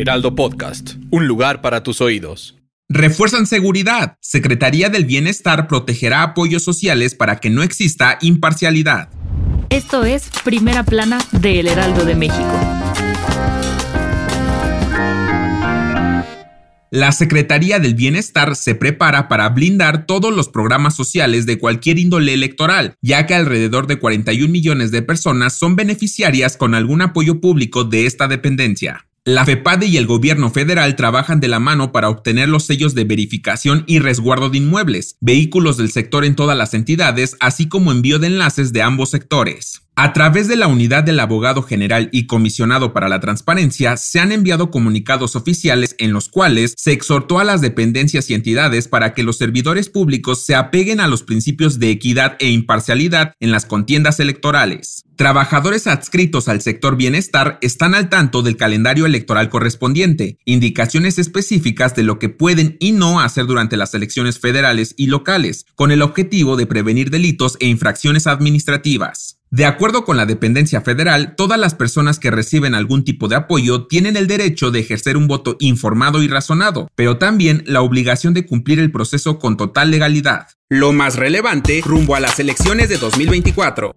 Heraldo Podcast, un lugar para tus oídos. Refuerzan seguridad. Secretaría del Bienestar protegerá apoyos sociales para que no exista imparcialidad. Esto es Primera Plana de El Heraldo de México. La Secretaría del Bienestar se prepara para blindar todos los programas sociales de cualquier índole electoral, ya que alrededor de 41 millones de personas son beneficiarias con algún apoyo público de esta dependencia. La FEPADE y el gobierno federal trabajan de la mano para obtener los sellos de verificación y resguardo de inmuebles, vehículos del sector en todas las entidades, así como envío de enlaces de ambos sectores. A través de la unidad del abogado general y comisionado para la transparencia, se han enviado comunicados oficiales en los cuales se exhortó a las dependencias y entidades para que los servidores públicos se apeguen a los principios de equidad e imparcialidad en las contiendas electorales. Trabajadores adscritos al sector bienestar están al tanto del calendario electoral correspondiente, indicaciones específicas de lo que pueden y no hacer durante las elecciones federales y locales, con el objetivo de prevenir delitos e infracciones administrativas. De acuerdo con la dependencia federal, todas las personas que reciben algún tipo de apoyo tienen el derecho de ejercer un voto informado y razonado, pero también la obligación de cumplir el proceso con total legalidad. Lo más relevante rumbo a las elecciones de 2024.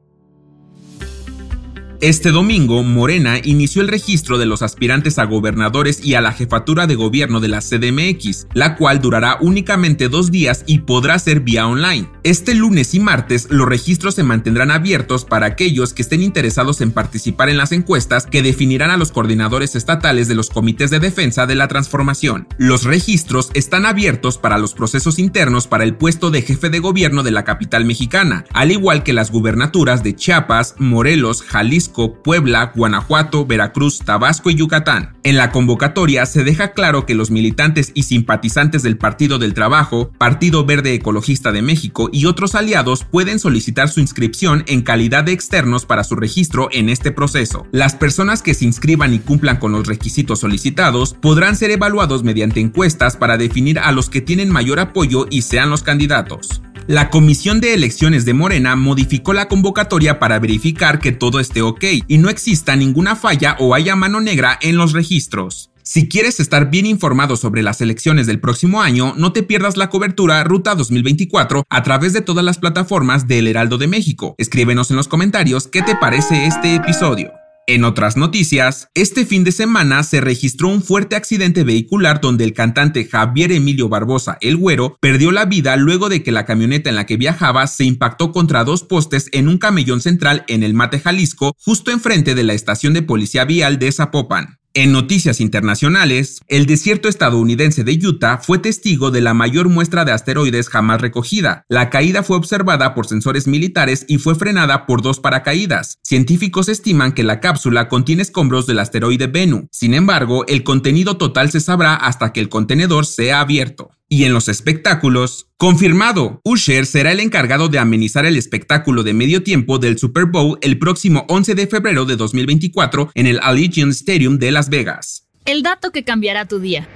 Este domingo, Morena inició el registro de los aspirantes a gobernadores y a la jefatura de gobierno de la CDMX, la cual durará únicamente dos días y podrá ser vía online. Este lunes y martes, los registros se mantendrán abiertos para aquellos que estén interesados en participar en las encuestas que definirán a los coordinadores estatales de los comités de defensa de la transformación. Los registros están abiertos para los procesos internos para el puesto de jefe de gobierno de la capital mexicana, al igual que las gubernaturas de Chiapas, Morelos, Jalisco, Puebla, Guanajuato, Veracruz, Tabasco y Yucatán. En la convocatoria se deja claro que los militantes y simpatizantes del Partido del Trabajo, Partido Verde Ecologista de México y otros aliados pueden solicitar su inscripción en calidad de externos para su registro en este proceso. Las personas que se inscriban y cumplan con los requisitos solicitados podrán ser evaluados mediante encuestas para definir a los que tienen mayor apoyo y sean los candidatos. La Comisión de Elecciones de Morena modificó la convocatoria para verificar que todo esté ok y no exista ninguna falla o haya mano negra en los registros. Si quieres estar bien informado sobre las elecciones del próximo año, no te pierdas la cobertura Ruta 2024 a través de todas las plataformas del Heraldo de México. Escríbenos en los comentarios qué te parece este episodio. En otras noticias, este fin de semana se registró un fuerte accidente vehicular donde el cantante Javier Emilio Barbosa, el güero, perdió la vida luego de que la camioneta en la que viajaba se impactó contra dos postes en un camellón central en el Mate Jalisco, justo enfrente de la estación de policía vial de Zapopan. En noticias internacionales, el desierto estadounidense de Utah fue testigo de la mayor muestra de asteroides jamás recogida. La caída fue observada por sensores militares y fue frenada por dos paracaídas. Científicos estiman que la cápsula contiene escombros del asteroide Bennu. Sin embargo, el contenido total se sabrá hasta que el contenedor sea abierto. Y en los espectáculos, confirmado, Usher será el encargado de amenizar el espectáculo de medio tiempo del Super Bowl el próximo 11 de febrero de 2024 en el Allegiant Stadium de Las Vegas. El dato que cambiará tu día.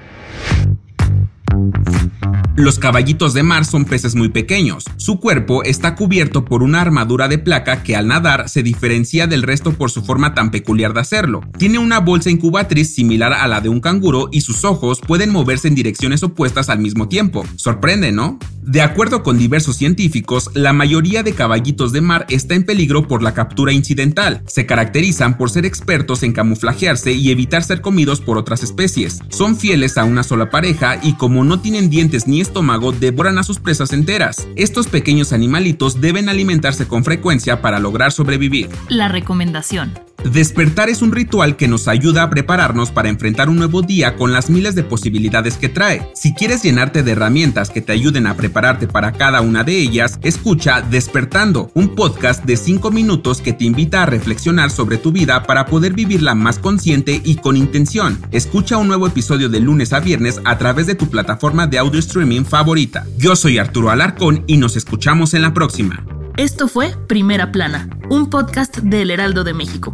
Los caballitos de mar son peces muy pequeños. Su cuerpo está cubierto por una armadura de placa que al nadar se diferencia del resto por su forma tan peculiar de hacerlo. Tiene una bolsa incubatriz similar a la de un canguro y sus ojos pueden moverse en direcciones opuestas al mismo tiempo. Sorprende, ¿no? De acuerdo con diversos científicos, la mayoría de caballitos de mar está en peligro por la captura incidental. Se caracterizan por ser expertos en camuflajearse y evitar ser comidos por otras especies. Son fieles a una sola pareja y como no tienen dientes ni estómago, devoran a sus presas enteras. Estos pequeños animalitos deben alimentarse con frecuencia para lograr sobrevivir. La recomendación. Despertar es un ritual que nos ayuda a prepararnos para enfrentar un nuevo día con las miles de posibilidades que trae. Si quieres llenarte de herramientas que te ayuden a prepararte para cada una de ellas, escucha Despertando, un podcast de 5 minutos que te invita a reflexionar sobre tu vida para poder vivirla más consciente y con intención. Escucha un nuevo episodio de lunes a viernes a través de tu plataforma de audio streaming favorita. Yo soy Arturo Alarcón y nos escuchamos en la próxima. Esto fue Primera Plana, un podcast del Heraldo de México.